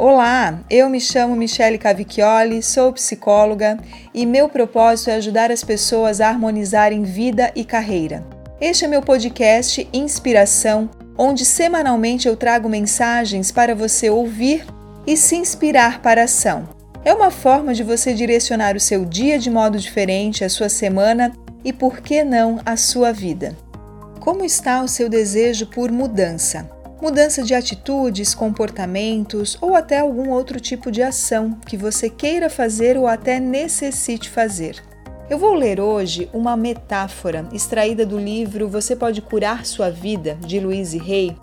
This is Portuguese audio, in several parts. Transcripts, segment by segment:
Olá, eu me chamo Michele Cavicchioli, sou psicóloga e meu propósito é ajudar as pessoas a harmonizarem vida e carreira. Este é meu podcast Inspiração, onde semanalmente eu trago mensagens para você ouvir e se inspirar para a ação. É uma forma de você direcionar o seu dia de modo diferente, a sua semana e, por que não, a sua vida. Como está o seu desejo por mudança? Mudança de atitudes, comportamentos ou até algum outro tipo de ação que você queira fazer ou até necessite fazer. Eu vou ler hoje uma metáfora extraída do livro Você Pode Curar Sua Vida, de Louise Hay,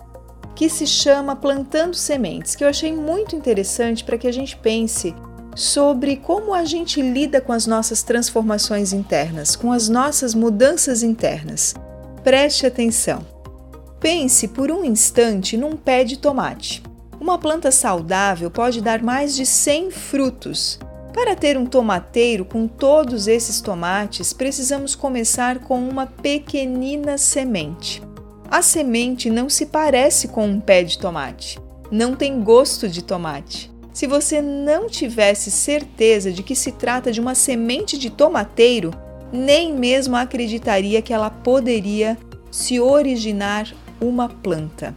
que se chama Plantando Sementes, que eu achei muito interessante para que a gente pense sobre como a gente lida com as nossas transformações internas, com as nossas mudanças internas. Preste atenção. Pense por um instante num pé de tomate. Uma planta saudável pode dar mais de 100 frutos. Para ter um tomateiro com todos esses tomates, precisamos começar com uma pequenina semente. A semente não se parece com um pé de tomate, não tem gosto de tomate. Se você não tivesse certeza de que se trata de uma semente de tomateiro, nem mesmo acreditaria que ela poderia se originar uma planta.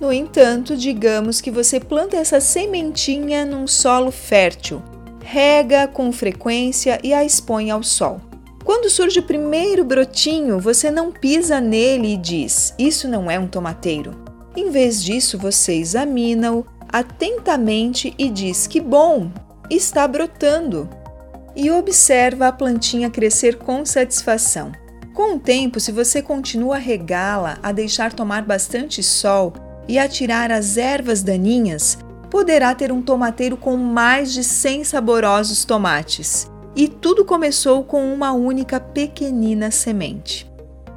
No entanto, digamos que você planta essa sementinha num solo fértil, rega com frequência e a expõe ao sol. Quando surge o primeiro brotinho, você não pisa nele e diz: Isso não é um tomateiro. Em vez disso, você examina-o atentamente e diz: Que bom, está brotando. E observa a plantinha crescer com satisfação. Com o tempo, se você continua a regá-la, a deixar tomar bastante sol e a tirar as ervas daninhas, poderá ter um tomateiro com mais de 100 saborosos tomates. E tudo começou com uma única pequenina semente.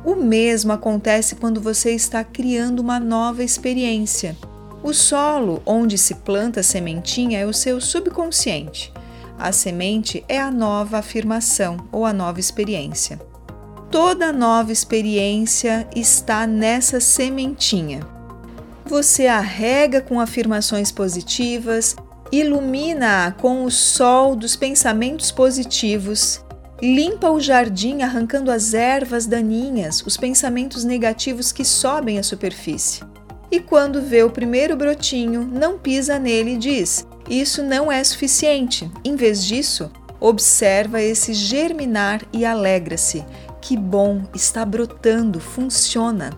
O mesmo acontece quando você está criando uma nova experiência. O solo onde se planta a sementinha é o seu subconsciente. A semente é a nova afirmação ou a nova experiência. Toda nova experiência está nessa sementinha. Você a rega com afirmações positivas, ilumina-a com o sol dos pensamentos positivos, limpa o jardim arrancando as ervas daninhas, os pensamentos negativos que sobem à superfície. E quando vê o primeiro brotinho, não pisa nele e diz: Isso não é suficiente. Em vez disso, observa esse germinar e alegra-se que bom, está brotando, funciona.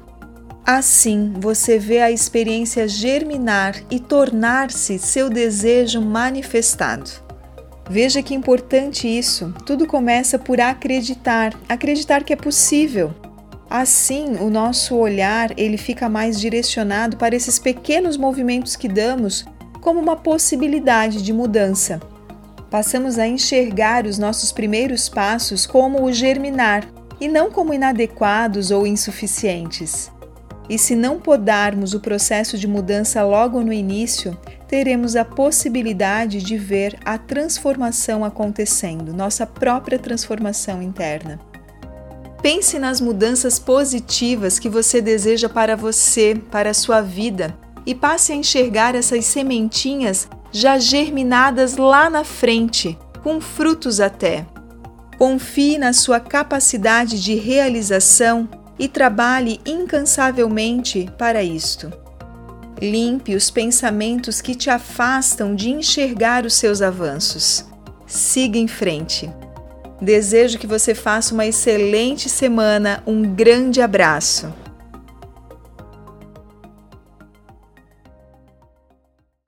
Assim, você vê a experiência germinar e tornar-se seu desejo manifestado. Veja que importante isso. Tudo começa por acreditar, acreditar que é possível. Assim, o nosso olhar ele fica mais direcionado para esses pequenos movimentos que damos como uma possibilidade de mudança. Passamos a enxergar os nossos primeiros passos como o germinar, e não como inadequados ou insuficientes. E se não podarmos o processo de mudança logo no início, teremos a possibilidade de ver a transformação acontecendo, nossa própria transformação interna. Pense nas mudanças positivas que você deseja para você, para a sua vida, e passe a enxergar essas sementinhas já germinadas lá na frente, com frutos até. Confie na sua capacidade de realização e trabalhe incansavelmente para isto. Limpe os pensamentos que te afastam de enxergar os seus avanços. Siga em frente. Desejo que você faça uma excelente semana. Um grande abraço.